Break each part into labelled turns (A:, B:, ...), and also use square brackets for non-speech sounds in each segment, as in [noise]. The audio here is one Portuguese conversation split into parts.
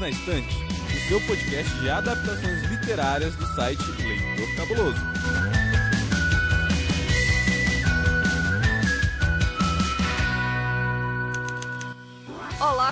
A: Na Estante, o seu podcast de adaptações literárias do site Leitor Cabuloso.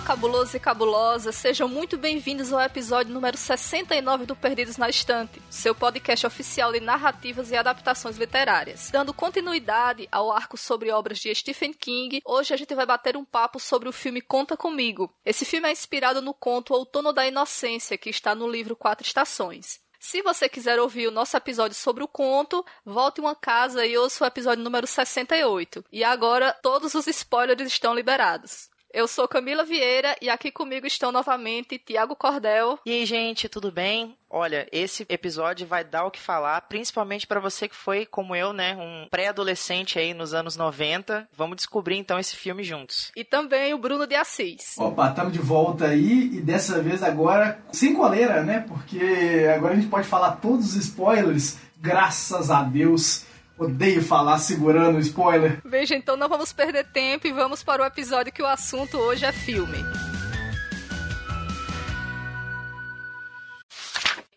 B: Olá, cabulosos e cabulosas, sejam muito bem-vindos ao episódio número 69 do Perdidos na Estante, seu podcast oficial de narrativas e adaptações literárias. Dando continuidade ao arco sobre obras de Stephen King, hoje a gente vai bater um papo sobre o filme Conta Comigo. Esse filme é inspirado no conto Outono da Inocência, que está no livro Quatro Estações. Se você quiser ouvir o nosso episódio sobre o conto, volte uma casa e ouça o episódio número 68. E agora todos os spoilers estão liberados. Eu sou Camila Vieira e aqui comigo estão novamente Tiago Cordel.
C: E aí, gente, tudo bem? Olha, esse episódio vai dar o que falar, principalmente para você que foi, como eu, né, um pré-adolescente aí nos anos 90. Vamos descobrir então esse filme juntos.
B: E também o Bruno de Assis.
D: Opa, estamos de volta aí e dessa vez agora sem coleira, né? Porque agora a gente pode falar todos os spoilers, graças a Deus. Odeio falar segurando spoiler.
B: Veja, então não vamos perder tempo e vamos para o episódio que o assunto hoje é filme.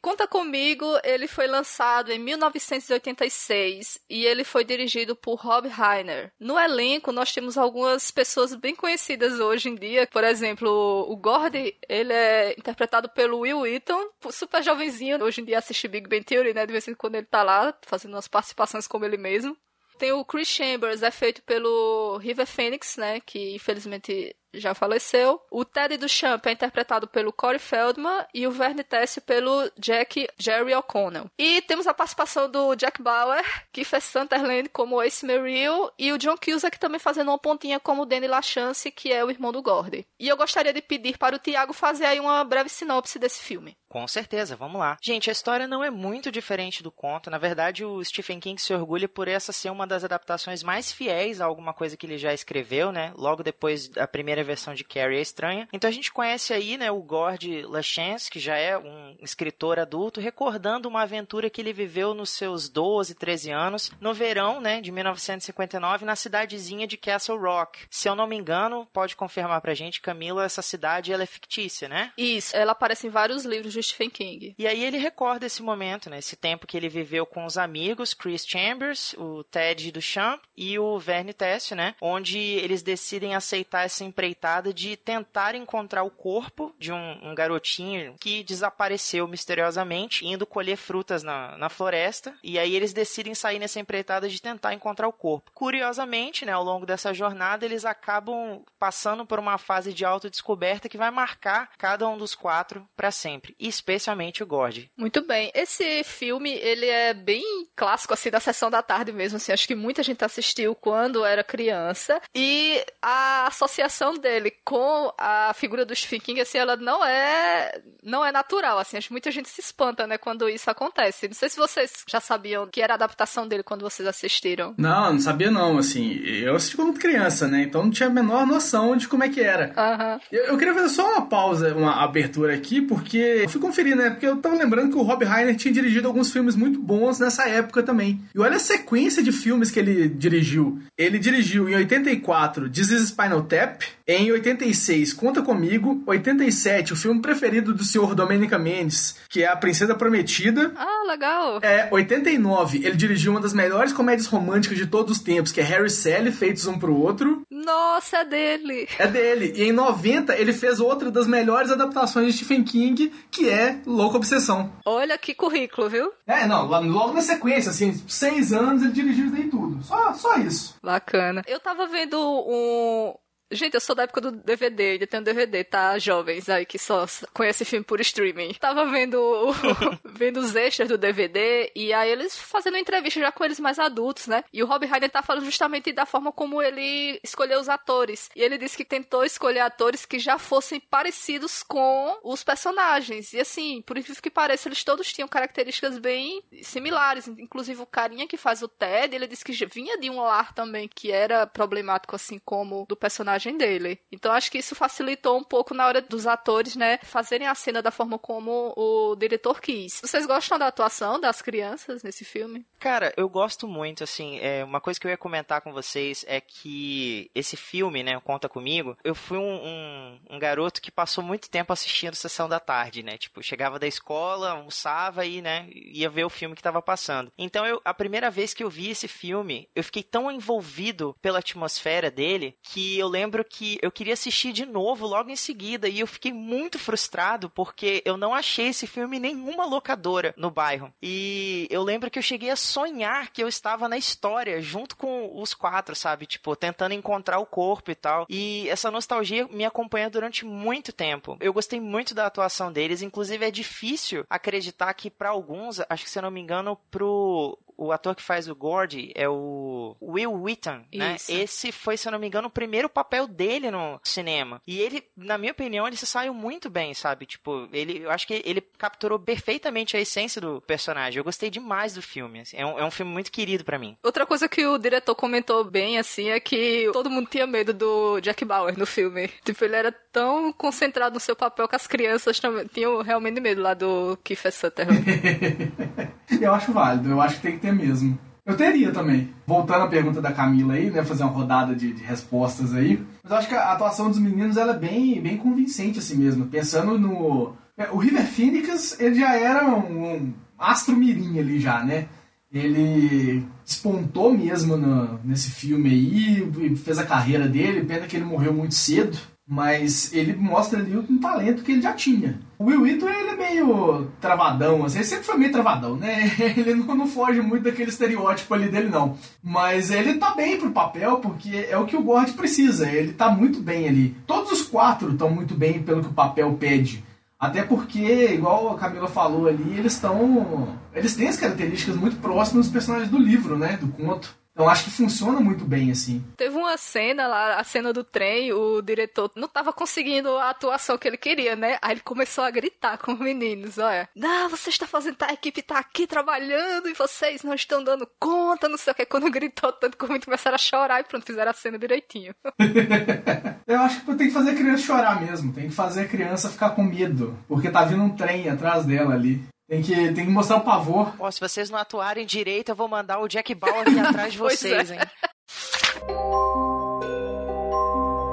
B: Conta Comigo, ele foi lançado em 1986 e ele foi dirigido por Rob Reiner. No elenco, nós temos algumas pessoas bem conhecidas hoje em dia. Por exemplo, o Gordy, ele é interpretado pelo Will Wheaton, super jovenzinho. Hoje em dia assiste Big Bang Theory, né? De vez em quando ele tá lá, fazendo umas participações como ele mesmo. Tem o Chris Chambers, é feito pelo River Phoenix, né? Que infelizmente já faleceu. O Ted Duchamp é interpretado pelo Corey Feldman e o Verne Tessio pelo Jack Jerry O'Connell. E temos a participação do Jack Bauer, que fez Sunderland como Ace Merrill, e o John Cusack também fazendo uma pontinha como Danny LaChance, que é o irmão do Gordy. E eu gostaria de pedir para o Tiago fazer aí uma breve sinopse desse filme.
C: Com certeza, vamos lá. Gente, a história não é muito diferente do conto. Na verdade, o Stephen King se orgulha por essa ser uma das adaptações mais fiéis a alguma coisa que ele já escreveu, né? Logo depois da primeira versão de Carrie é Estranha. Então a gente conhece aí, né, o Gord Lachance, que já é um escritor adulto, recordando uma aventura que ele viveu nos seus 12, 13 anos, no verão, né, de 1959, na cidadezinha de Castle Rock. Se eu não me engano, pode confirmar pra gente, Camila, essa cidade ela é fictícia, né?
B: Isso, ela aparece em vários livros de Stephen King.
C: E aí ele recorda esse momento, né? Esse tempo que ele viveu com os amigos Chris Chambers, o Ted Duchamp e o Verne Tessio, né? Onde eles decidem aceitar essa empreitada de tentar encontrar o corpo de um, um garotinho que desapareceu misteriosamente, indo colher frutas na, na floresta. E aí eles decidem sair nessa empreitada de tentar encontrar o corpo. Curiosamente, né? Ao longo dessa jornada, eles acabam passando por uma fase de autodescoberta que vai marcar cada um dos quatro para sempre. E especialmente o Gord.
B: Muito bem. Esse filme, ele é bem clássico, assim, da sessão da tarde mesmo, assim. Acho que muita gente assistiu quando era criança. E a associação dele com a figura do Stephen King, assim, ela não é, não é natural, assim. Acho que muita gente se espanta, né, quando isso acontece. Não sei se vocês já sabiam que era a adaptação dele quando vocês assistiram.
D: Não, não sabia não, assim. Eu assisti quando criança, né? Então não tinha a menor noção de como é que era.
B: Uhum.
D: Eu, eu queria fazer só uma pausa, uma abertura aqui, porque eu fui conferir, né? Porque eu tava lembrando que o Rob Reiner tinha dirigido alguns filmes muito bons nessa época também. E olha a sequência de filmes que ele dirigiu. Ele dirigiu em 84 This is Spinal Tap, em 86 Conta Comigo, 87 o filme preferido do senhor Domenica Mendes, que é A Princesa Prometida.
B: Ah, legal.
D: É, 89 ele dirigiu uma das melhores comédias românticas de todos os tempos, que é Harry e Sally, feitos um pro outro.
B: Nossa, é dele.
D: É dele. E em 90 ele fez outra das melhores adaptações de Stephen King, que é Louca Obsessão.
B: Olha que currículo, viu?
D: É, não, logo na sequência, assim, seis anos ele dirigiu isso daí tudo. Só, só isso.
B: Bacana. Eu tava vendo um, Gente, eu sou da época do DVD, ainda tenho DVD, tá? Jovens aí que só conhecem filme por streaming. Tava vendo, [laughs] vendo os extras do DVD e aí eles fazendo entrevista já com eles mais adultos, né? E o Rob Reiner tá falando justamente da forma como ele escolheu os atores. E ele disse que tentou escolher atores que já fossem parecidos com os personagens. E assim, por incrível que pareça, eles todos tinham características bem similares. Inclusive o carinha que faz o Ted, ele disse que vinha de um lar também que era problemático, assim como do personagem dele. Então acho que isso facilitou um pouco na hora dos atores, né, fazerem a cena da forma como o diretor quis. Vocês gostam da atuação das crianças nesse filme?
C: Cara, eu gosto muito, assim, é, uma coisa que eu ia comentar com vocês é que esse filme, né, Conta Comigo, eu fui um, um, um garoto que passou muito tempo assistindo Sessão da Tarde, né, tipo, chegava da escola, almoçava e, né, ia ver o filme que tava passando. Então, eu, a primeira vez que eu vi esse filme, eu fiquei tão envolvido pela atmosfera dele que eu lembro que eu queria assistir de novo logo em seguida e eu fiquei muito frustrado porque eu não achei esse filme em nenhuma locadora no bairro. E eu lembro que eu cheguei a sonhar que eu estava na história junto com os quatro, sabe? Tipo, tentando encontrar o corpo e tal. E essa nostalgia me acompanha durante muito tempo. Eu gostei muito da atuação deles, inclusive é difícil acreditar que para alguns, acho que se eu não me engano, pro o ator que faz o Gordy é o Will Wheaton, né? Esse foi, se eu não me engano, o primeiro papel dele no cinema. E ele, na minha opinião, ele se saiu muito bem, sabe? Tipo, ele, eu acho que ele capturou perfeitamente a essência do personagem. Eu gostei demais do filme. Assim, é, um, é um filme muito querido para mim.
B: Outra coisa que o diretor comentou bem, assim, é que todo mundo tinha medo do Jack Bauer no filme. [laughs] Tipo, ele era tão concentrado no seu papel que as crianças também tinham realmente medo lá do Kiefer Sutherland. [laughs]
D: eu acho válido. Eu acho que tem que ter mesmo. Eu teria também. Voltando à pergunta da Camila aí, né? Fazer uma rodada de, de respostas aí. Mas eu acho que a atuação dos meninos ela é bem, bem convincente assim mesmo. Pensando no. É, o River Phoenix, ele já era um, um astro mirim ali já, né? Ele despontou mesmo no, nesse filme aí fez a carreira dele. Pena que ele morreu muito cedo mas ele mostra ali um talento que ele já tinha. O Will Wheaton, ele é meio travadão, assim, ele sempre foi meio travadão, né? [laughs] Ele não, não, foge muito daquele estereótipo ali dele, não. Mas ele tá bem pro papel, porque é o que o Gord precisa, ele tá muito bem ali. Todos os quatro estão muito bem pelo que o papel pede. Até porque, igual a Camila falou ali, eles estão. Eles têm as características muito próximas dos personagens do livro, né? Do conto. Então acho que funciona muito bem, assim.
B: Teve uma cena lá, a cena do trem, o diretor não tava conseguindo a atuação que ele queria, né? Aí ele começou a gritar com os meninos, olha. Não, você está fazendo, tá, a equipe tá aqui trabalhando e vocês não estão dando conta, não sei o que. Quando gritou tanto que muito começaram a chorar e pronto, fizeram a cena direitinho. [laughs]
D: Eu acho que tem que fazer a criança chorar mesmo, tem que fazer a criança ficar com medo, porque tá vindo um trem atrás dela ali. Tem que, tem que mostrar o pavor.
C: Pô, se vocês não atuarem direito, eu vou mandar o Jack Bauer vir [laughs] atrás de vocês, é. hein?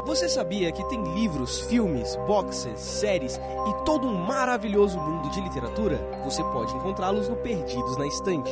A: Você sabia que tem livros, filmes, boxes, séries e todo um maravilhoso mundo de literatura? Você pode encontrá-los no Perdidos na Estante.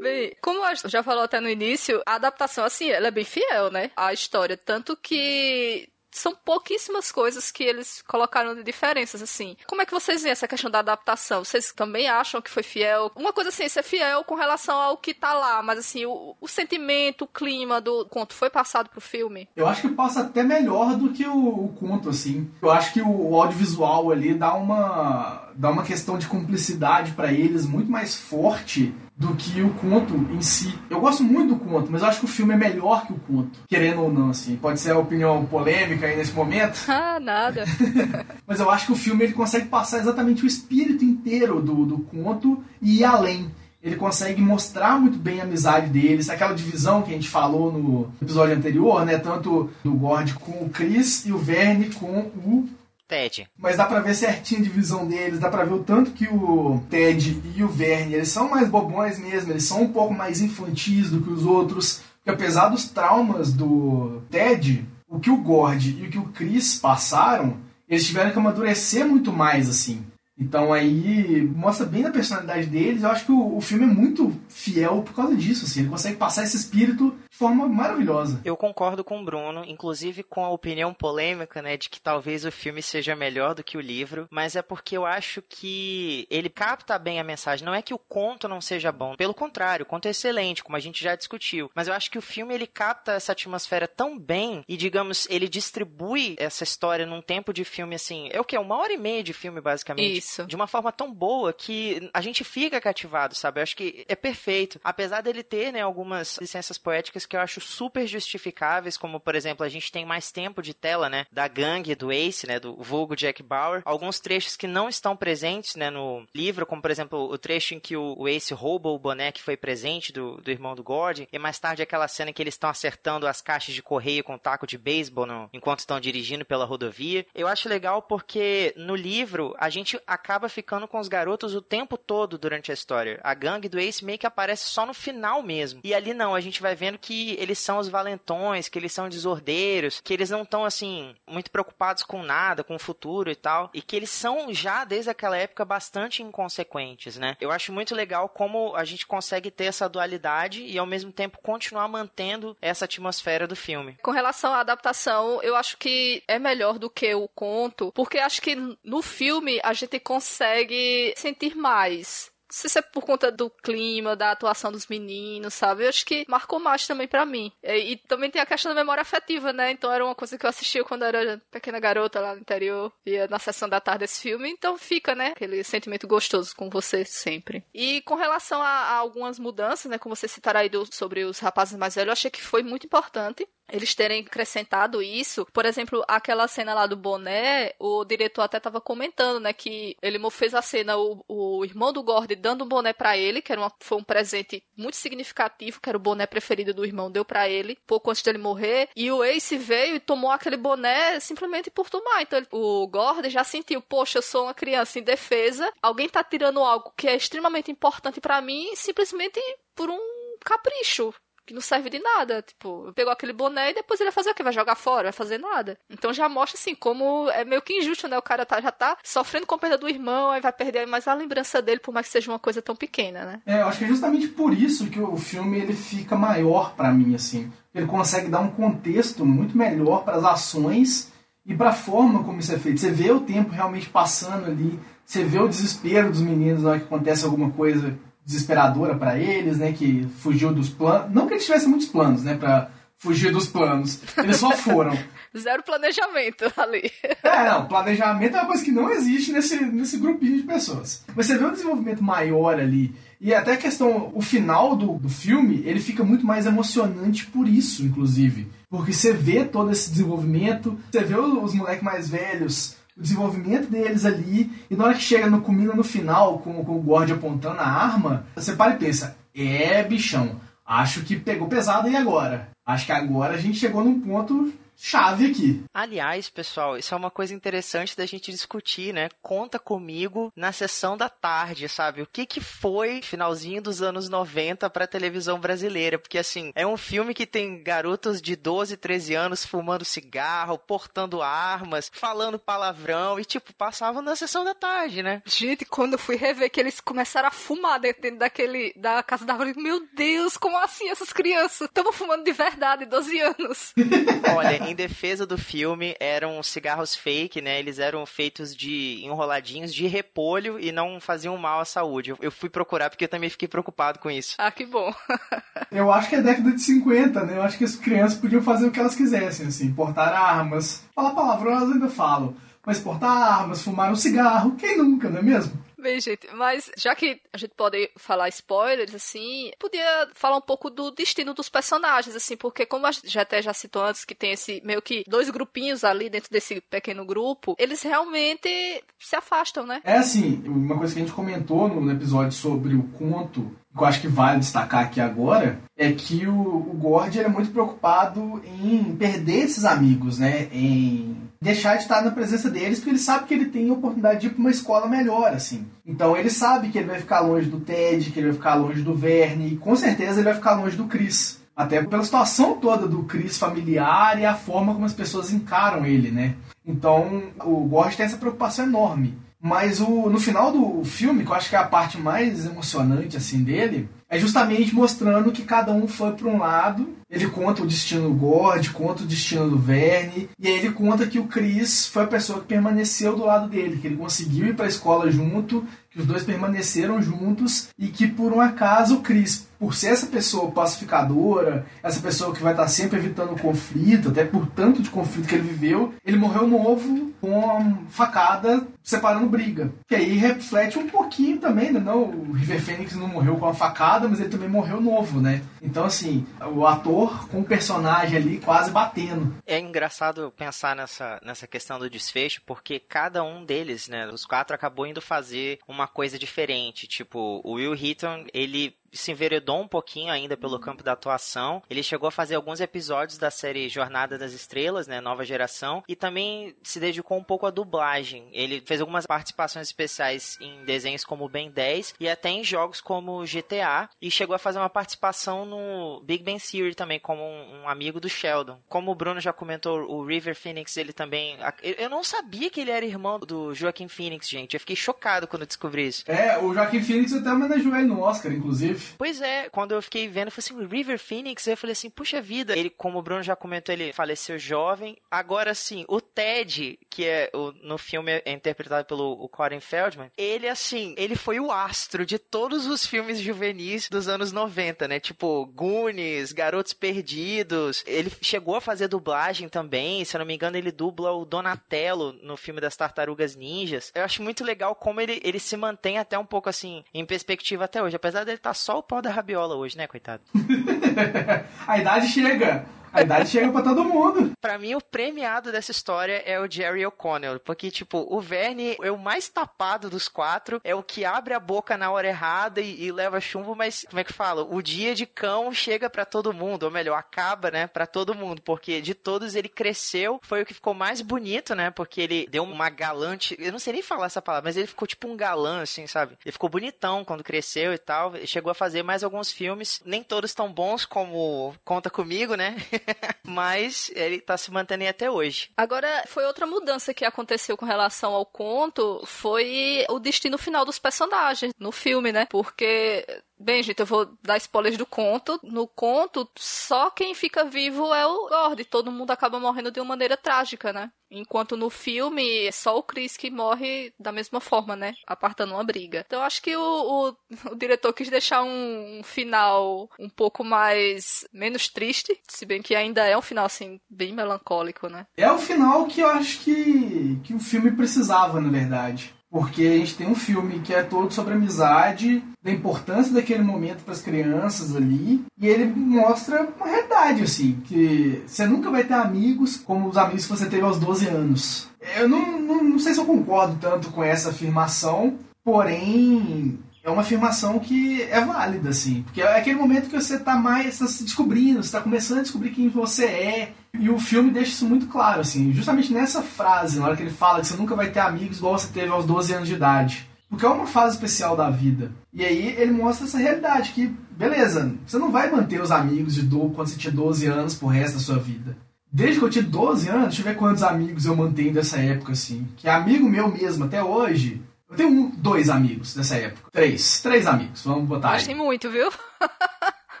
B: Bem, como a já falou até no início, a adaptação, assim, ela é bem fiel, né? A história. Tanto que são pouquíssimas coisas que eles colocaram de diferenças, assim. Como é que vocês veem essa questão da adaptação? Vocês também acham que foi fiel? Uma coisa assim, ser fiel com relação ao que tá lá, mas assim, o, o sentimento, o clima do conto foi passado pro filme?
D: Eu acho que passa até melhor do que o, o conto, assim. Eu acho que o, o audiovisual ali dá uma dá uma questão de cumplicidade para eles muito mais forte do que o conto em si. Eu gosto muito do conto, mas eu acho que o filme é melhor que o conto, querendo ou não, assim. Pode ser a opinião polêmica aí nesse momento. [laughs]
B: Ah, nada. [laughs]
D: mas eu acho que o filme ele consegue passar exatamente o espírito inteiro do, do conto e ir além. Ele consegue mostrar muito bem a amizade deles, aquela divisão que a gente falou no episódio anterior, né? Tanto do Gord com o Chris e o Verne com o
C: Ted.
D: Mas dá pra ver certinho a divisão deles, dá pra ver o tanto que o Ted e o Verne, eles são mais bobões mesmo, eles são um pouco mais infantis do que os outros. Porque apesar dos traumas do Ted, o que o Gord e o que o Chris passaram, eles tiveram que amadurecer muito mais, assim. Então aí mostra bem a personalidade deles. Eu acho que o, o, filme é muito fiel por causa disso, assim. Ele consegue passar esse espírito forma maravilhosa.
C: Eu concordo com o Bruno, inclusive com a opinião polêmica, né, de que talvez o filme seja melhor do que o livro, mas é porque eu acho que ele capta bem a mensagem. Não é que o conto não seja bom, pelo contrário, o conto é excelente, como a gente já discutiu. Mas eu acho que o filme ele capta essa atmosfera tão bem e, digamos, ele distribui essa história num tempo de filme assim. É o que? Uma hora e meia de filme, basicamente.
B: Isso
C: isso. De uma forma tão boa que a gente fica cativado, sabe? Eu acho que é perfeito. Apesar dele ter, né, algumas licenças poéticas mudanças que eu acho super justificáveis, como por exemplo, a gente tem mais tempo de tela, né, da gangue do Ace, né, do vulgo Jack Bauer. Alguns trechos que não estão presentes, né, no livro, como por exemplo, o trecho em que o Ace rouba o boné que foi presente do, do irmão do Gordon, e mais tarde aquela cena em que eles estão acertando as caixas de correio com um taco de beisebol enquanto estão dirigindo pela rodovia. Eu acho legal porque no livro a gente acaba ficando com os garotos o tempo todo durante a história. A gangue do Ace meio que aparece só no final mesmo. E ali não, a gente vai vendo que eles são os valentões, que eles são desordeiros, que eles não estão assim muito preocupados com nada, com o futuro e tal, e que eles são já desde aquela época bastante inconsequentes, né? Eu acho muito legal como a gente consegue ter essa dualidade e ao mesmo tempo continuar mantendo essa atmosfera do filme.
B: Com relação à adaptação, eu acho que é melhor do que o conto, porque acho que no filme a gente consegue sentir mais sei se é por conta do clima, da atuação dos meninos, sabe? Eu acho que marcou mais também para mim. E, e, também tem a questão da memória afetiva, né? Então era uma coisa que eu assistia quando era pequena garota lá no interior, ia na sessão da tarde desse filme. Então fica, né? Aquele sentimento gostoso com você sempre. E com relação a, a algumas mudanças, né? Como você citará aí do, sobre os rapazes mais velhos, eu achei que foi muito importante eles terem acrescentado isso. Por exemplo, aquela cena lá do boné, o diretor até estava comentando, né, que ele fez a cena, o, o irmão do Gordon dando um boné para ele, que era uma, foi um presente muito significativo, que era o boné preferido do irmão, deu para ele, pouco antes dele morrer, e o Ace veio e tomou aquele boné simplesmente por tomar. Então ele, o Gordon já sentiu, poxa, eu sou uma criança indefesa, alguém tá tirando algo que é extremamente importante para mim, simplesmente por um capricho que não serve de nada. Tipo, pegou aquele boné e depois ele vai fazer o quê? Vai jogar fora, vai fazer nada. Então já mostra assim como é meio que injusto, né? O cara tá, já tá sofrendo com a perda do irmão, aí vai perder mais a lembrança dele, por mais que seja uma coisa tão pequena, né?
D: É, eu acho que é justamente por isso que o filme ele fica maior para mim, assim. Ele consegue dar um contexto muito melhor para as ações e para a forma como isso é feito. Você vê o tempo realmente passando ali, você vê o desespero dos meninos na hora que acontece alguma coisa desesperadora para eles, né? Que fugiu dos planos. Não que eles tivessem muitos planos, né? Para fugir dos planos. Eles só foram. [laughs]
B: Zero planejamento ali.
D: É, não. Planejamento é uma coisa que não existe nesse, nesse grupinho de pessoas. Mas você vê um desenvolvimento maior ali. E até a questão, o final do, do filme, ele fica muito mais emocionante por isso, inclusive. Porque você vê todo esse desenvolvimento, você vê os moleques mais velhos o desenvolvimento deles ali, e na hora que chega no culmina no final, com, com o Gord apontando a arma, você para e pensa, é bichão, acho que pegou pesado aí agora. Acho que agora a gente chegou num ponto chave aqui.
C: Aliás, pessoal, isso é uma coisa interessante da gente discutir, né? Conta comigo na sessão da tarde, sabe? O que que foi finalzinho dos anos 90 para televisão brasileira? Porque assim, é um filme que tem garotos de 12, 13 anos fumando cigarro, portando armas, falando palavrão e tipo, passavam na sessão da tarde, né?
B: Gente, quando eu fui rever que eles começaram a fumar dentro daquele da casa da árvore, meu Deus, como assim essas crianças? Estavam fumando de verdade, 12 anos. [laughs]
C: Olha, [laughs] em defesa do filme, eram cigarros fake, né? Eles eram feitos de enroladinhos de repolho e não faziam mal à saúde. Eu fui procurar porque eu também fiquei preocupado com isso.
B: Ah, que bom. [laughs]
D: eu acho que é década de 50, né? Eu acho que as crianças podiam fazer o que elas quisessem, assim, portar armas. Falar palavrão elas ainda falam. Mas portar armas, fumar um cigarro, quem nunca, não é mesmo?
B: Bem, gente, mas já que a gente pode falar spoilers, assim, podia falar um pouco do destino dos personagens, assim, porque como a gente já até já citou antes que tem esse meio que dois grupinhos ali dentro desse pequeno grupo, eles realmente se afastam, né?
D: É assim, uma coisa que a gente comentou no episódio sobre o conto que eu acho que vale destacar aqui agora é que o, o Gord é muito preocupado em perder esses amigos, né? Em deixar de estar na presença deles, porque ele sabe que ele tem a oportunidade de ir para uma escola melhor, assim. Então ele sabe que ele vai ficar longe do Ted, que ele vai ficar longe do Verne, e com certeza ele vai ficar longe do Chris. Até pela situação toda do Chris familiar e a forma como as pessoas encaram ele, né? Então o Gord tem essa preocupação enorme. Mas o, no final do filme, que eu acho que é a parte mais emocionante assim dele, é justamente mostrando que cada um foi para um lado. Ele conta o destino do Gord, conta o destino do Verne, e aí ele conta que o Chris foi a pessoa que permaneceu do lado dele, que ele conseguiu ir para a escola junto, que os dois permaneceram juntos e que por um acaso o Chris, por ser essa pessoa pacificadora, essa pessoa que vai estar sempre evitando conflito, até por tanto de conflito que ele viveu, ele morreu novo com uma facada separando briga. Que aí reflete um pouquinho também, né? Não, o River Phoenix não morreu com uma facada, mas ele também morreu novo, né? Então, assim, o ator com o personagem ali quase batendo.
C: É engraçado pensar nessa, nessa questão do desfecho, porque cada um deles, né, os quatro acabou indo fazer uma coisa diferente. Tipo, o Will Heaton, ele se enveredou um pouquinho ainda pelo campo da atuação. Ele chegou a fazer alguns episódios da série Jornada das Estrelas, né, Nova Geração, e também se dedicou um pouco à dublagem. Ele fez algumas participações especiais em desenhos como Ben 10 e até em jogos como GTA, e chegou a fazer uma participação no Big Bang Theory também como um, um amigo do Sheldon. Como o Bruno já comentou, o River Phoenix, ele também, eu não sabia que ele era irmão do Joaquim Phoenix, gente. Eu fiquei chocado quando descobri isso.
D: É, o Joaquim Phoenix até homenageou ele no Oscar, inclusive.
C: Pois é, quando eu fiquei vendo, eu falei assim, River Phoenix, eu falei assim, puxa vida, ele, como o Bruno já comentou, ele faleceu jovem. Agora sim, o Ted, que é o, no filme é interpretado pelo o Corey Feldman, ele assim, ele foi o astro de todos os filmes juvenis dos anos 90, né? Tipo, Goonies, Garotos Perdidos. Ele chegou a fazer dublagem também, se eu não me engano, ele dubla o Donatello no filme das Tartarugas Ninjas. Eu acho muito legal como ele, ele se mantém até um pouco assim, em perspectiva até hoje, apesar dele estar tá só o pau da rabiola hoje, né, coitado? [laughs]
D: a idade chega. A idade chega pra todo mundo.
C: Pra mim, o premiado dessa história é o Jerry O'Connell. Porque, tipo, o Verne é o mais tapado dos quatro, é o que abre a boca na hora errada e, e leva chumbo, mas, como é que fala? O dia de cão chega para todo mundo, ou melhor, acaba, né, para todo mundo. Porque de todos ele cresceu, foi o que ficou mais bonito, né? Porque ele deu uma galante. Eu não sei nem falar essa palavra, mas ele ficou tipo um galã, assim, sabe? Ele ficou bonitão quando cresceu e tal. Chegou a fazer mais alguns filmes, nem todos tão bons como Conta Comigo, né? [laughs] [laughs] Mas ele tá se mantendo até hoje.
B: Agora, foi outra mudança que aconteceu com relação ao conto, foi o destino final dos personagens no filme, né? Porque Bem, gente, eu vou dar spoilers do conto. No conto, só quem fica vivo é o Gord. Todo mundo acaba morrendo de uma maneira trágica, né? Enquanto no filme é só o Chris que morre da mesma forma, né? Apartando uma briga. Então acho que o, o, o diretor quis deixar um, um, final um pouco mais. menos triste. Se bem que ainda é um final, assim, bem melancólico, né?
D: É o final que eu acho que, que o filme precisava, na verdade. Porque a gente tem um filme que é todo sobre amizade, da importância daquele momento para as crianças ali, e ele mostra uma realidade, assim, que você nunca vai ter amigos como os amigos que você teve aos 12 anos. Eu não, não, não sei se eu concordo tanto com essa afirmação, porém é uma afirmação que é válida, assim. Porque é aquele momento que você está mais tá se descobrindo, você está começando a descobrir quem você é. E o filme deixa isso muito claro, assim. Justamente nessa frase, na hora que ele fala que você nunca vai ter amigos igual você teve aos 12 anos de idade. Porque é uma fase especial da vida. E aí ele mostra essa realidade, que, beleza, você não vai manter os amigos de do quando você tinha 12 anos pro resto da sua vida. Desde que eu tinha 12 anos, deixa eu ver quantos amigos eu mantenho dessa época, assim. Que é amigo meu mesmo, até hoje, eu tenho um, dois amigos dessa época. Três. Três amigos, vamos botar
B: aí. muito, viu? [laughs]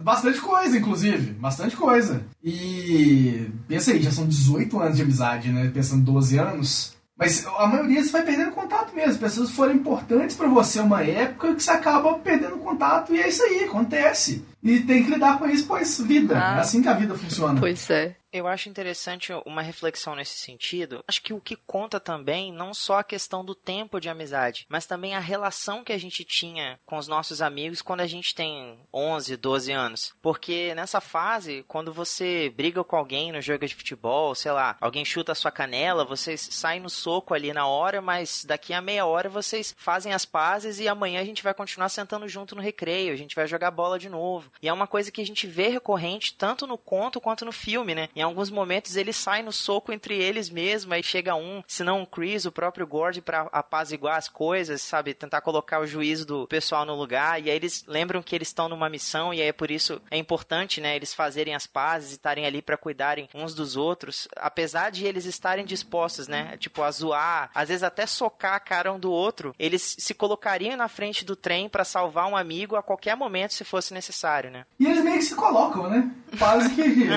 D: Bastante coisa, inclusive. Bastante coisa. E pensa aí, já são 18 anos de amizade, né? Pensando 12 anos. Mas a maioria você vai perdendo contato mesmo. Pessoas foram importantes para você uma época que você acaba perdendo contato e é isso aí, acontece. E tem que lidar com isso, pois vida. Ah, é assim que a vida funciona.
B: Pois é.
C: Eu acho interessante uma reflexão nesse sentido. Acho que o que conta também não só a questão do tempo de amizade, mas também a relação que a gente tinha com os nossos amigos quando a gente tem 11, 12 anos. Porque nessa fase, quando você briga com alguém no jogo de futebol, sei lá, alguém chuta a sua canela, vocês saem no soco ali na hora, mas daqui a meia hora vocês fazem as pazes e amanhã a gente vai continuar sentando junto no recreio, a gente vai jogar bola de novo. E é uma coisa que a gente vê recorrente tanto no conto quanto no filme, né? Em alguns momentos eles saem no soco entre eles mesmo, aí chega um, se não o Chris, o próprio Gord, para apaziguar as coisas, sabe? Tentar colocar o juízo do pessoal no lugar, e aí eles lembram que eles estão numa missão, e aí é por isso é importante, né, eles fazerem as pazes e estarem ali para cuidarem uns dos outros, apesar de eles estarem dispostos, né, tipo, a zoar, às vezes até socar a cara um do outro, eles se colocariam na frente do trem para salvar um amigo a qualquer momento se fosse necessário, né?
D: E eles meio que se colocam, né? Quase que.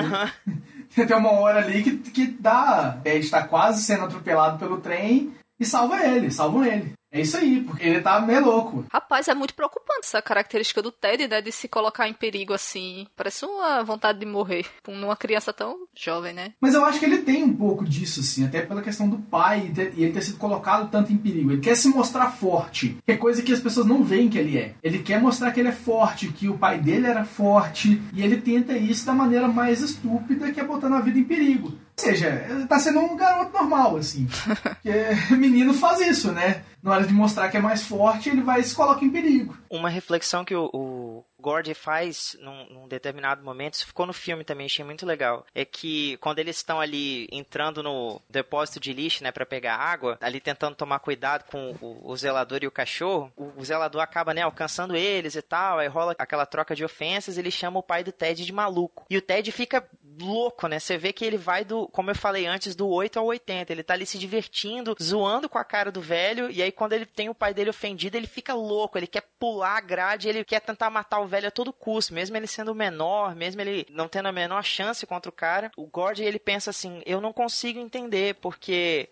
D: [laughs] Tem uma hora ali que, que dá. É, está quase sendo atropelado pelo trem e salva ele, salvam ele. É isso aí, porque ele tá meio louco.
B: Rapaz, é muito preocupante essa característica do Ted, né? De se colocar em perigo assim. Parece uma vontade de morrer. Numa criança tão jovem, né?
D: Mas eu acho que ele tem um pouco disso, assim, até pela questão do pai e ele ter sido colocado tanto em perigo. Ele quer se mostrar forte, que é coisa que as pessoas não veem que ele é. Ele quer mostrar que ele é forte, que o pai dele era forte, e ele tenta isso da maneira mais estúpida, que é botando a vida em perigo. Ou seja, ele tá sendo um garoto normal, assim. [laughs] Porque menino faz isso, né? Na hora de mostrar que é mais forte, ele vai e se coloca em perigo.
C: Uma reflexão que o, o Gordy faz num, num, determinado momento, isso ficou no filme também, achei muito legal. É que quando eles estão ali entrando no depósito de lixo, né, para pegar água, ali tentando tomar cuidado com o, o zelador e o cachorro, o, o, zelador acaba, né, alcançando eles e tal, aí rola aquela troca de ofensas, ele chama o pai do Ted de maluco. E o Ted fica louco, né? Você vê que ele vai do, como eu falei antes, do 8 ao 80. Ele tá ali se divertindo, zoando com a cara do velho, e aí quando ele tem o pai dele ofendido, ele fica louco, ele quer pular a grade, ele quer tentar matar o velho a todo custo, mesmo ele sendo menor, mesmo ele não tendo a menor chance contra o cara. O Gord, ele pensa assim, eu não consigo entender, porque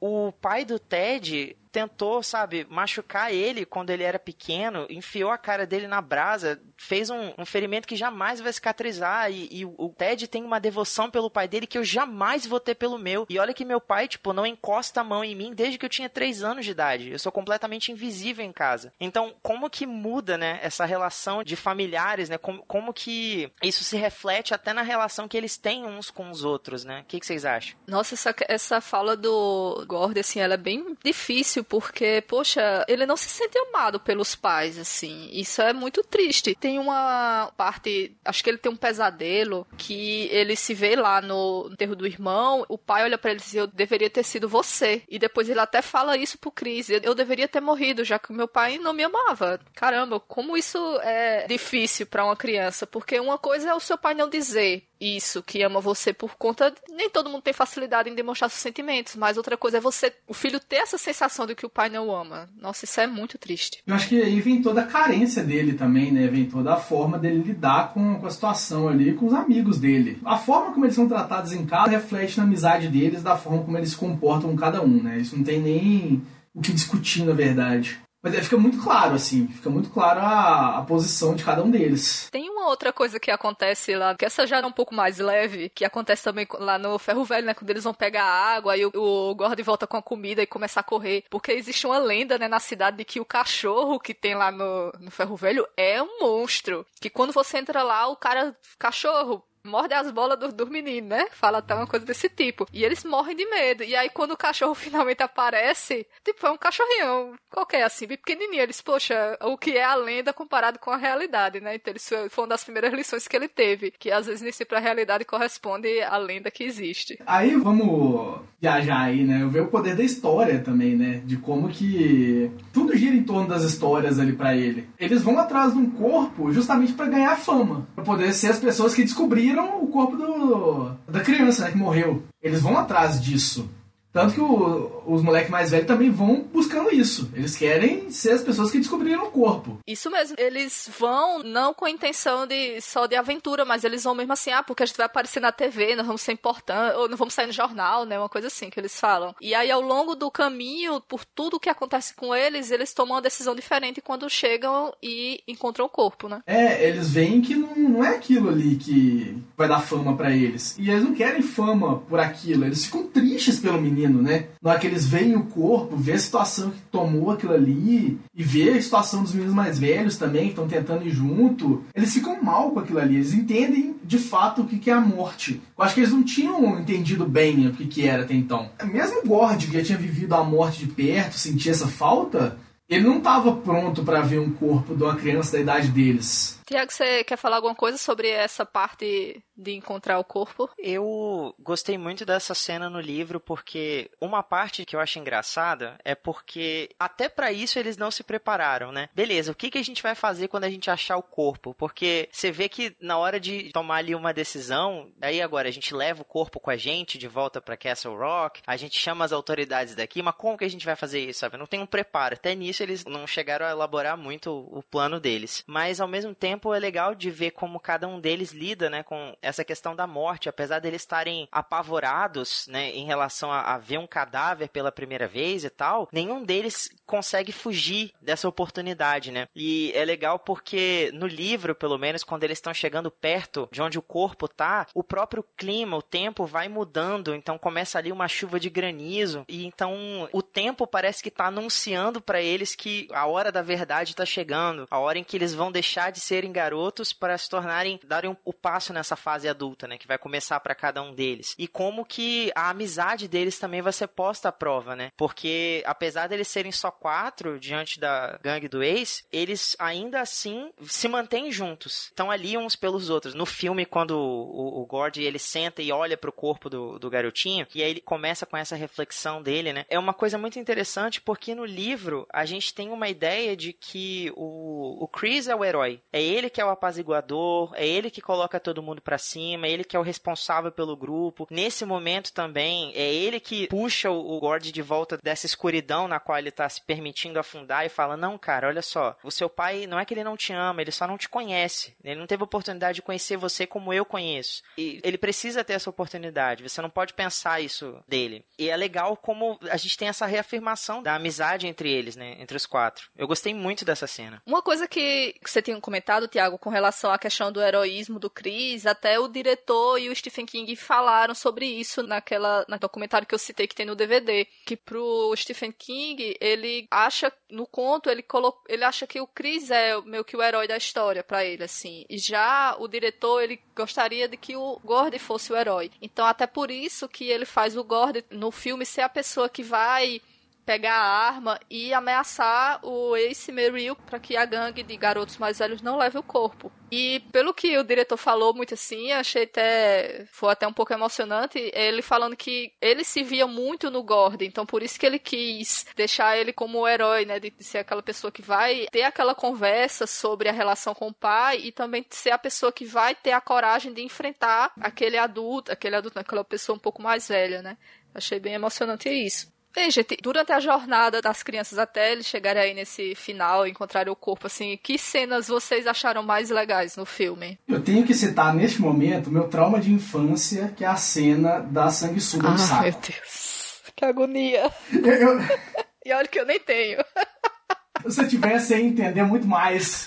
C: o pai do Ted tentou, sabe, machucar ele quando ele era pequeno, enfiou a cara dele na brasa, fez um, um ferimento que jamais vai cicatrizar. E, e, o Ted tem uma devoção pelo pai dele que eu jamais vou ter pelo meu. E olha que meu pai, tipo, não encosta a mão em mim desde que eu tinha 3 anos de idade. Eu sou completamente invisível em casa. Então, como que muda, né, essa relação de familiares, né? Como, como que isso se reflete até na relação que eles têm uns com os outros, né? O que, que vocês acham?
B: Nossa, essa, essa fala do Gord, assim, ela é bem difícil porque, poxa, ele não se sente amado pelos pais, assim. Isso é muito triste. Tem uma parte, acho que ele tem um pesadelo que ele se vê lá no enterro do irmão, o pai olha para ele e diz: Eu deveria ter sido você. E depois ele até fala isso pro Chris: Eu deveria ter morrido, já que o meu pai não me amava. Caramba, como isso é difícil para uma criança. Porque uma coisa é o seu pai não dizer, isso, que ama você por conta. Nem todo mundo tem facilidade em demonstrar seus sentimentos, mas outra coisa é você, o filho ter essa sensação de que o pai não ama. Nossa, isso é muito triste.
D: Eu acho que aí vem toda a carência dele também, né? Vem toda a forma dele lidar com, com a situação ali, com os amigos dele. A forma como eles são tratados em casa reflete na amizade deles, da forma como eles se comportam cada um, né? Isso não tem nem o que discutir, na verdade. Mas é, fica muito claro, assim, fica muito claro a, a, posição de cada um deles.
B: Tem uma outra coisa que acontece lá, que essa já é um pouco mais leve, que acontece também lá no Ferro Velho, né? Quando eles vão pegar água, aí o, o Gordon volta com a comida e começa a correr. Porque existe uma lenda, né, na cidade de que o cachorro que tem lá no, no Ferro Velho é um monstro. Que quando você entra lá, o cara, cachorro, morde as bolas dos do meninos, né? Fala até uma coisa desse tipo. E eles morrem de medo. E aí, quando o cachorro [laughs] finalmente aparece, tipo, é um cachorrinho qualquer, assim, bem pequenininho. Eles, poxa, o que é a lenda comparado com a realidade, né? Então, isso foi uma das primeiras lições que ele teve. Que às vezes nem sempre a realidade corresponde à lenda que existe.
D: Aí, vamos viajar aí, né? Ver o poder da história também, né? De como que tudo gira em torno das histórias ali para ele. Eles vão atrás de um corpo justamente para ganhar fama. Pra poder ser as pessoas que descobriram o corpo do, da criança, né, que morreu. Eles vão atrás disso. Tanto que o, os moleques mais velhos também vão buscando isso. Eles querem ser as pessoas que descobriram o corpo.
B: Isso mesmo. Eles vão não com a intenção de só de aventura, mas eles vão mesmo assim, ah, porque a gente vai aparecer na TV, nós vamos ser importantes, ou não vamos sair no jornal, né? Uma coisa assim que eles falam. E aí, ao longo do caminho, por tudo que acontece com eles, eles tomam uma decisão diferente quando chegam e encontram o corpo, né?
D: É, eles veem que não, não é aquilo ali que vai dar fama para eles. E eles não querem fama por aquilo. Eles ficam tristes pelo menino menino, né? Na hora que eles veem o corpo, vê a situação que tomou aquilo ali, e vê a situação dos meninos mais velhos também, que estão tentando ir junto, eles ficam mal com aquilo ali. Eles entendem de fato o que é a morte. Eu acho que eles não tinham entendido bem o que era até então. Mesmo o Gord, que já tinha vivido a morte de perto, sentia essa falta, ele não estava pronto para ver um corpo de uma criança da idade deles.
B: Tiago, você quer falar alguma coisa sobre essa parte de encontrar o corpo?
C: Eu gostei muito dessa cena no livro porque uma parte que eu acho engraçada é porque até para isso eles não se prepararam, né? Beleza, o que, que a gente vai fazer quando a gente achar o corpo? Porque você vê que na hora de tomar ali uma decisão, aí agora a gente leva o corpo com a gente de volta para Castle Rock, a gente chama as autoridades daqui, mas como que a gente vai fazer isso, sabe? Não tem um preparo. Até nisso eles não chegaram a elaborar muito o plano deles. Mas ao mesmo tempo tempo é legal de ver como cada um deles lida, né, com essa questão da morte, apesar deles estarem apavorados, né, em relação a, a ver um cadáver pela primeira vez e tal, nenhum deles consegue fugir dessa oportunidade, né? E é legal porque no livro, pelo menos, quando eles estão chegando perto de onde o corpo tá, o próprio clima, o tempo vai mudando, então começa ali uma chuva de granizo. E então o tempo parece que tá anunciando para eles que a hora da verdade tá chegando, a hora em que eles vão deixar de garotos para se tornarem darem o passo nessa fase adulta, né, que vai começar para cada um deles. E como que a amizade deles também vai ser posta à prova, né? Porque apesar deles serem só quatro diante da gangue do ex, eles ainda assim se mantêm juntos. Estão ali uns pelos outros. No filme, quando o, o Gord ele senta e olha pro corpo do, do garotinho, e aí ele começa com essa reflexão dele, né? É uma coisa muito interessante porque no livro a gente tem uma ideia de que o, o Chris é o herói. É ele que é o apaziguador, é ele que coloca todo mundo para cima, é ele que é o responsável pelo grupo. Nesse momento também, é ele que puxa o, o Gord de volta dessa escuridão na qual ele tá se permitindo afundar e fala: Não, cara, olha só, o seu pai não é que ele não te ama, ele só não te conhece. Ele não teve oportunidade de conhecer você como eu conheço. E ele precisa ter essa oportunidade. Você não pode pensar isso dele. E é legal como a gente tem essa reafirmação da amizade entre eles, né? Entre os quatro. Eu gostei muito dessa cena.
B: Uma coisa que você tinha comentado, Tiago, com relação à questão do heroísmo do Chris, até o diretor e o Stephen King falaram sobre isso naquela no documentário que eu citei que tem no DVD, que pro Stephen King, ele acha no conto, ele colo... ele acha que o Chris é meio que o herói da história para ele assim. E já o diretor, ele gostaria de que o Gord fosse o herói. Então até por isso que ele faz o Gord no filme ser a pessoa que vai pegar a arma e ameaçar o Ace Merrill para que a gangue de garotos mais velhos não leve o corpo. E pelo que o diretor falou muito assim, achei até foi até um pouco emocionante, ele falando que ele se via muito no Gordon, então por isso que ele quis deixar ele como o herói, né, de ser aquela pessoa que vai ter aquela conversa sobre a relação com o pai e também ser a pessoa que vai ter a coragem de enfrentar aquele adulto, aquele adulto, aquela pessoa um pouco mais velha, né? Achei bem emocionante isso. Gente, durante a jornada das crianças até eles chegarem aí nesse final, encontrarem o corpo, assim, que cenas vocês acharam mais legais no filme?
D: Eu tenho que citar neste momento meu trauma de infância, que é a cena da sanguessuga
B: ah,
D: no saco.
B: meu Deus. Que agonia.
D: Eu, eu... [laughs]
B: e olha que eu nem tenho. [laughs]
D: Se você tivesse aí entender muito mais.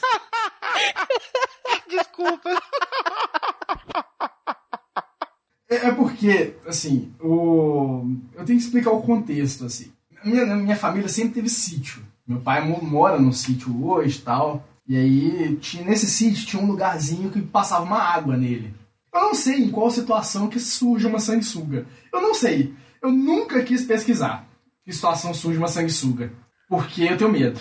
D: [laughs]
C: Desculpa.
D: É, é porque, assim, o... eu tenho que explicar o contexto, assim. Minha, minha família sempre teve sítio. Meu pai mora no sítio hoje e tal. E aí, tinha, nesse sítio tinha um lugarzinho que passava uma água nele. Eu não sei em qual situação que surge uma sanguessuga. Eu não sei. Eu nunca quis pesquisar que situação surge uma sanguessuga. Porque eu tenho medo.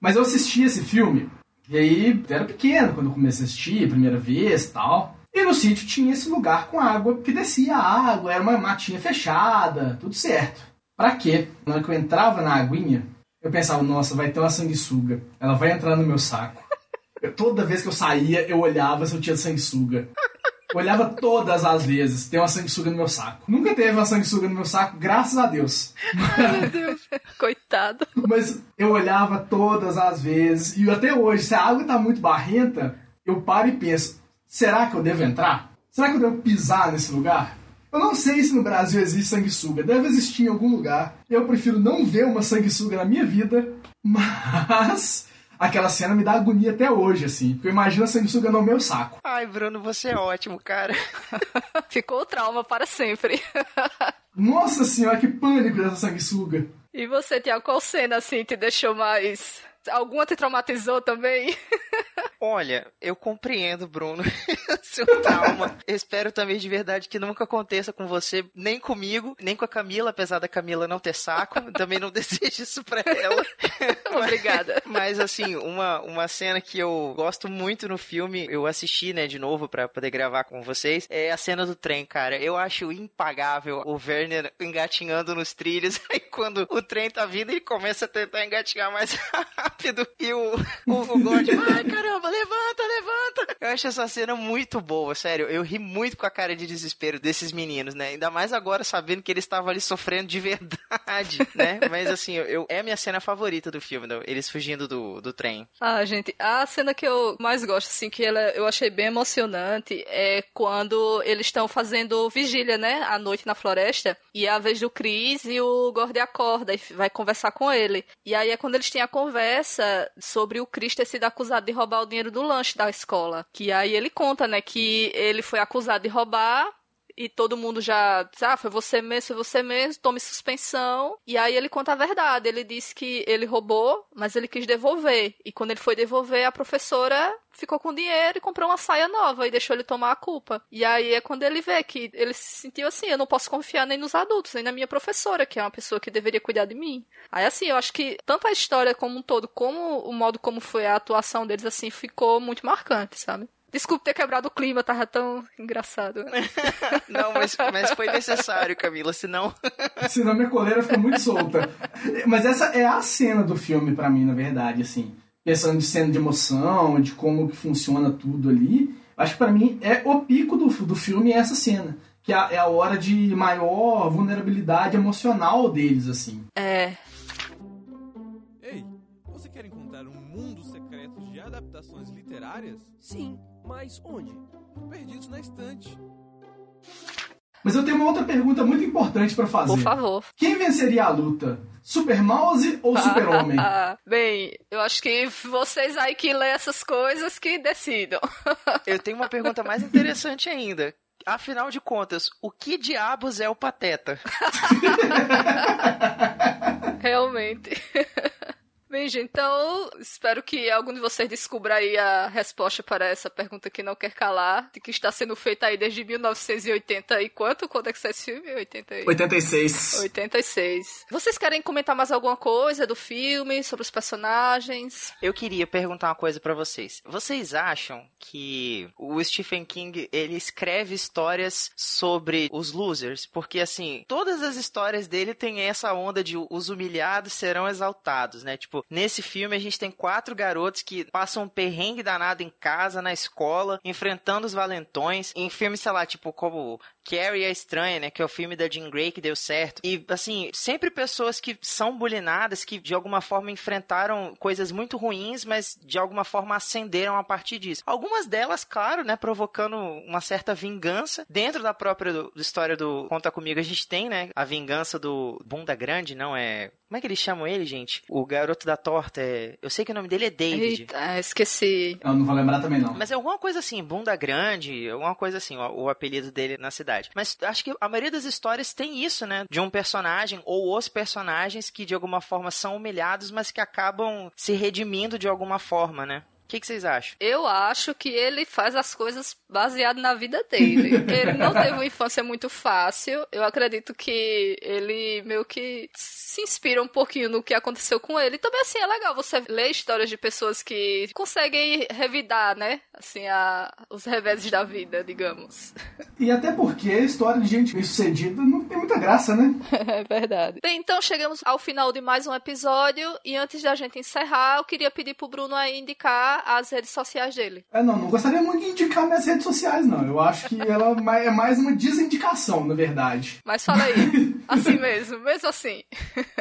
D: Mas eu assisti esse filme. E aí, eu era pequeno quando eu comecei a assistir, primeira vez tal. E no sítio tinha esse lugar com água, que descia a água, era uma matinha fechada, tudo certo. Pra quê? Na hora que eu entrava na aguinha, eu pensava, nossa, vai ter uma sanguessuga. Ela vai entrar no meu saco. Eu, toda vez que eu saía, eu olhava se eu tinha sanguessuga. Eu olhava todas as vezes, tem uma sanguessuga no meu saco. Nunca teve uma sanguessuga no meu saco, graças a Deus.
B: Ai, meu Deus. [laughs] Coitado.
D: Mas eu olhava todas as vezes, e até hoje, se a água tá muito barrenta, eu paro e penso, Será que eu devo entrar? Será que eu devo pisar nesse lugar? Eu não sei se no Brasil existe sanguessuga, deve existir em algum lugar. Eu prefiro não ver uma sanguessuga na minha vida, [laughs] mas aquela cena me dá agonia até hoje, assim. Porque eu imagino a sanguessuga no meu saco.
C: Ai, Bruno, você é ótimo, cara. [laughs]
B: Ficou o trauma para sempre. [laughs]
D: Nossa senhora, que pânico dessa sanguessuga.
B: E você, Tiago, qual cena assim te deixou mais Alguma te traumatizou também? [laughs]
C: Olha, eu compreendo, Bruno, [laughs] seu trauma. Eu espero também de verdade que nunca aconteça com você, nem comigo, nem com a Camila, apesar da Camila não ter saco. [laughs] Também não desejo isso pra ela.
B: Obrigada.
C: Mas, assim, uma, uma cena que eu gosto muito no filme, eu assisti, né, de novo para poder gravar com vocês, é a cena do trem, cara. Eu acho impagável o Werner engatinhando nos trilhos. Aí quando o trem tá vindo, ele começa a tentar engatinhar mais rápido rápido e o, o, o Gord, [laughs] ai caramba, levanta, levanta. Eu acho essa cena muito boa, sério. Eu ri muito com a cara de desespero desses meninos, né? Ainda mais agora sabendo que eles estavam ali sofrendo de verdade, né? Mas assim, eu, é a minha cena favorita do filme, eles fugindo do, do trem.
B: Ah, gente, a cena que eu mais gosto, assim, que ela, eu achei bem emocionante, é quando eles estão fazendo vigília, né? À noite na floresta. E é a vez do Chris e o Gord acorda e vai conversar com ele. E aí é quando eles têm a conversa sobre o Chris ter sido acusado de roubar o dinheiro do lanche da escola. Que aí ele conta, né, que ele foi acusado de roubar e todo mundo já diz, ah, foi você mesmo, foi você mesmo, tome suspensão. E aí ele conta a verdade. Ele disse que ele roubou, mas ele quis devolver. E quando ele foi devolver, a professora ficou com dinheiro e comprou uma saia nova e deixou ele tomar a culpa. E aí é quando ele vê que ele se sentiu assim, eu não posso confiar nem nos adultos, nem na minha professora, que é uma pessoa que deveria cuidar de mim. Aí assim, eu acho que tanto a história como um todo, como o modo como foi a atuação deles assim, ficou muito marcante, sabe? Desculpe ter quebrado o clima, tava tão engraçado. [laughs]
C: não, mas, mas foi necessário, Camila, senão. [laughs]
D: senão minha coleira ficou muito solta. Mas essa é a cena do filme para mim, na verdade, assim. Pensando de cena de emoção, de como que funciona tudo ali. Acho que para mim é o pico do, do filme essa cena. Que é, é a hora de maior vulnerabilidade emocional deles, assim.
B: É.
A: Ei, você quer encontrar um mundo secreto de adaptações literárias? Sim mas onde? Perdidos na estante.
D: Mas eu tenho uma outra pergunta muito importante para fazer.
B: Por favor.
D: Quem venceria a luta? Super Mouse ou [laughs] Super Homem?
B: Bem, eu acho que vocês aí que lê essas coisas que decidam. [laughs]
C: eu tenho uma pergunta mais interessante ainda. Afinal de contas, o que diabos é o Pateta? [laughs]
B: Realmente. Bem, gente, então espero que algum de vocês descubra aí a resposta para essa pergunta que não quer calar, de que está sendo feita aí desde 1980 e quanto? Quando é que sai esse filme? 80 e...
D: 86.
B: 86. Vocês querem comentar mais alguma coisa do filme, sobre os personagens?
C: Eu queria perguntar uma coisa para vocês. Vocês acham que o Stephen King, ele escreve histórias sobre os losers? Porque, assim, todas as histórias dele têm essa onda de os humilhados serão exaltados, né? Tipo, nesse filme a gente tem quatro garotos que passam um perrengue danado em casa, na escola, enfrentando os valentões. Em filmes, sei lá, tipo, como Carrie é Estranha, né? Que é o filme da Jean Grey que deu certo. E, assim, sempre pessoas que são bulinadas, que de alguma forma enfrentaram coisas muito ruins, mas de alguma forma ascenderam a partir disso. Algumas delas, claro, né? Provocando uma certa vingança. Dentro da própria do, do história do Conta Comigo, a gente tem, né? A vingança do Bunda Grande, não é. Como é que eles chamam ele, gente? O garoto da torta é. Eu sei que o nome dele é David.
B: Eita, esqueci.
D: Eu não vou lembrar também, não.
C: Mas é alguma coisa assim, Bunda Grande, alguma coisa assim, o, o apelido dele na cidade verdade. Mas acho que a maioria das histórias tem isso, né? De um personagem ou os personagens que de alguma forma são humilhados, mas que acabam se redimindo de alguma forma, né? O que, que, vocês acham?
B: Eu acho que ele faz as coisas baseado na vida dele. [laughs] ele não teve uma infância muito fácil. Eu acredito que ele meio que se inspira um pouquinho no que aconteceu com ele. E também, assim, é legal você ler histórias de pessoas que conseguem revidar, né? Assim, a, os reveses da vida, digamos.
D: E até porque a história de gente bem-sucedida não tem muita graça, né? [laughs]
B: é verdade. Bem, então chegamos ao final de mais um episódio. E antes da gente encerrar, eu queria pedir pro Bruno aí indicar as redes sociais dele.
D: É, não, não gostaria muito de indicar minhas redes sociais, não. Eu acho que ela é mais uma desindicação, na verdade.
B: Mas fala aí, [laughs] assim mesmo, mesmo assim.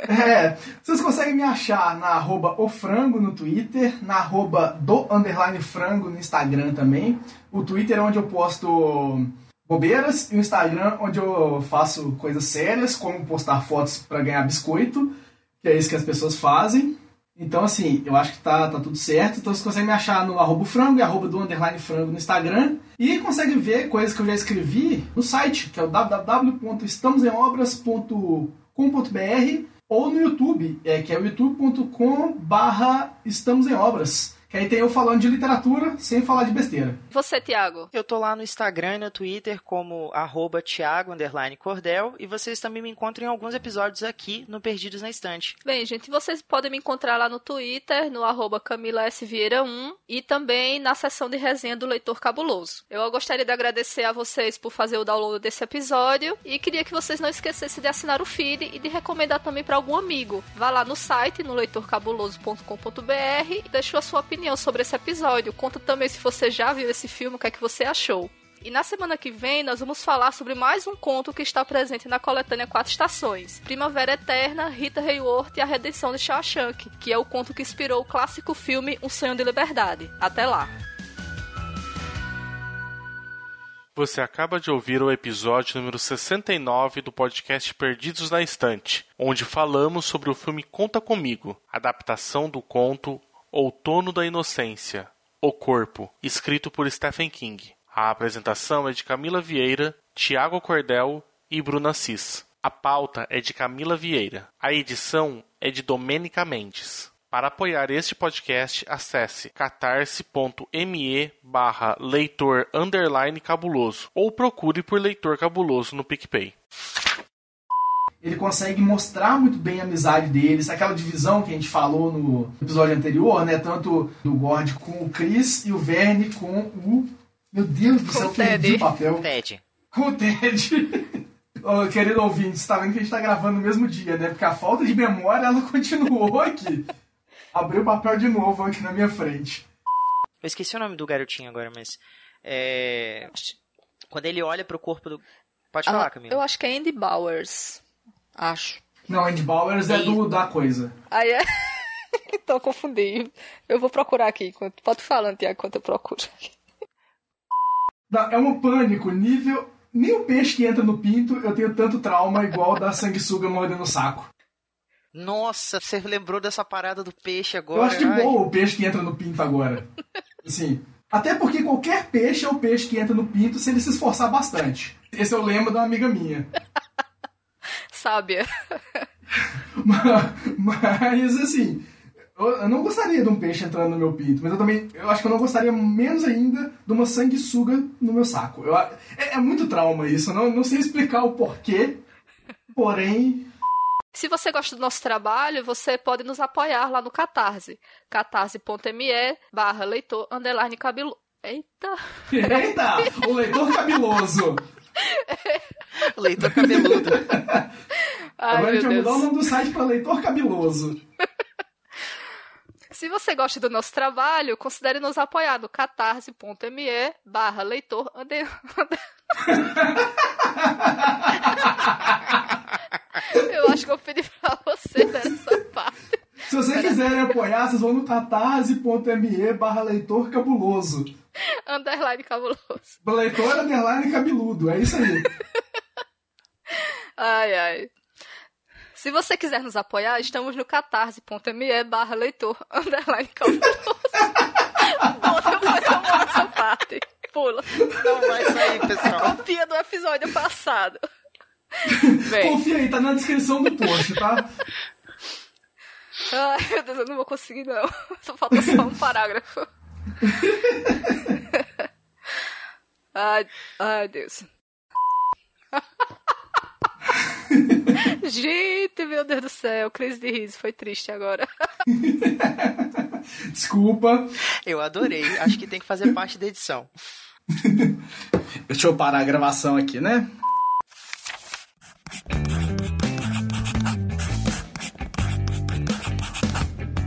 D: é, vocês conseguem me achar na arroba ofrango no Twitter, na arroba do underline frango no Instagram também. O Twitter é onde eu posto bobeiras e o Instagram onde eu faço coisas sérias, como postar fotos para ganhar biscoito, que é isso que as pessoas fazem. Então, assim, eu acho que tá, tá tudo certo. Então, você consegue me achar no arroba frango e arroba do underline frango no Instagram. E consegue ver coisas que eu já escrevi no site, que é o www.estamosemobras.com.br ou no YouTube, é, que é o youtube.com barra Estamos em Obras. Que aí tem eu falando de literatura sem falar de besteira.
B: Você, Tiago?
C: Eu tô lá no Instagram e no Twitter como arroba Thiago Cordel e vocês também me encontram em alguns episódios aqui no Perdidos na Estante.
B: Bem, gente, vocês podem me encontrar lá no Twitter, no arroba Camila S. Vieira 1 e também na seção de resenha do Leitor Cabuloso. Eu gostaria de agradecer a vocês por fazer o download desse episódio e queria que vocês não esquecessem de assinar o feed e de recomendar também para algum amigo. Vá lá no site, no leitorcabuloso.com.br e deixe a sua opinião opinião sobre esse episódio. Conta também se você já viu esse filme, o que é que você achou. E na semana que vem nós vamos falar sobre mais um conto que está presente na coletânea Quatro Estações: Primavera Eterna, Rita Hayworth e a Redenção de Shawshank, que é o conto que inspirou o clássico filme Um Sonho de Liberdade. Até lá!
E: Você acaba de ouvir o episódio número 69 do podcast Perdidos na Estante, onde falamos sobre o filme Conta Comigo, adaptação do conto Outono da Inocência, O Corpo, escrito por Stephen King. A apresentação é de Camila Vieira, Tiago Cordel e Bruna Cis. A pauta é de Camila Vieira. A edição é de Domênica Mendes. Para apoiar este podcast, acesse catarse.me barra leitor cabuloso ou procure por Leitor Cabuloso no PicPay
D: ele consegue mostrar muito bem a amizade deles, aquela divisão que a gente falou no episódio anterior, né? Tanto do Gord com o Chris e o Verne com o. Meu Deus do céu, perdi o papel.
C: Ted.
D: Com o Ted. [laughs] oh, querido ouvinte, você tá vendo que a gente tá gravando no mesmo dia, né? Porque a falta de memória, ela [laughs] continuou aqui. Abriu o papel de novo aqui na minha frente.
C: Eu esqueci o nome do garotinho agora, mas. É... Quando ele olha pro corpo do. Pode falar, ah, Camila.
B: Eu acho que é Andy Bowers. Acho.
D: Não, Andy Bowers é do da coisa.
B: Aí é. [laughs] então confundi. Eu vou procurar aqui. Pode falar, Tiago, enquanto eu procuro.
D: É um pânico, nível. Nem o peixe que entra no pinto eu tenho tanto trauma igual da sanguessuga mordendo o saco.
C: Nossa, você lembrou dessa parada do peixe agora?
D: Eu acho de boa o peixe que entra no pinto agora. [laughs] Assim. Até porque qualquer peixe é o peixe que entra no pinto se ele se esforçar bastante. Esse é o lema de uma amiga minha
B: sábia. [laughs]
D: mas, assim, eu não gostaria de um peixe entrando no meu pinto, mas eu também, eu acho que eu não gostaria menos ainda de uma sanguessuga no meu saco. Eu, é, é, muito trauma isso, eu não, não sei explicar o porquê, porém...
B: Se você gosta do nosso trabalho, você pode nos apoiar lá no Catarse, catarse.me barra leitor underline cabelo... Eita!
D: Eita! O leitor cabeloso! [laughs] [laughs]
C: leitor cabeludo.
D: Ai, Agora a gente vai mudar o nome do site para leitor cabeloso.
B: Se você gosta do nosso trabalho, considere nos apoiar no catarse.me barra leitor [laughs] Eu acho que eu pedi pra você parte.
D: Se você quiser apoiar, vocês vão no catarse.me barra leitor cabuloso.
B: Underline cabuloso.
D: Leitor underline cabeludo, é isso aí.
B: Ai, ai. Se você quiser nos apoiar, estamos no catarse.me barra leitor underline cabuloso. Bota mais essa parte. Pula.
C: Não vai sair, pessoal.
B: Copia do episódio passado. [laughs]
D: Bem. Confia aí, tá na descrição do post, tá?
B: Ai, meu Deus, eu não vou conseguir, não. [laughs] Só falta só um parágrafo. [laughs] ai, ai, Deus. [laughs] Gente, meu Deus do céu, crise de riso, foi triste agora.
D: Desculpa.
C: Eu adorei, acho que tem que fazer parte da edição.
D: Deixa eu parar a gravação aqui, né?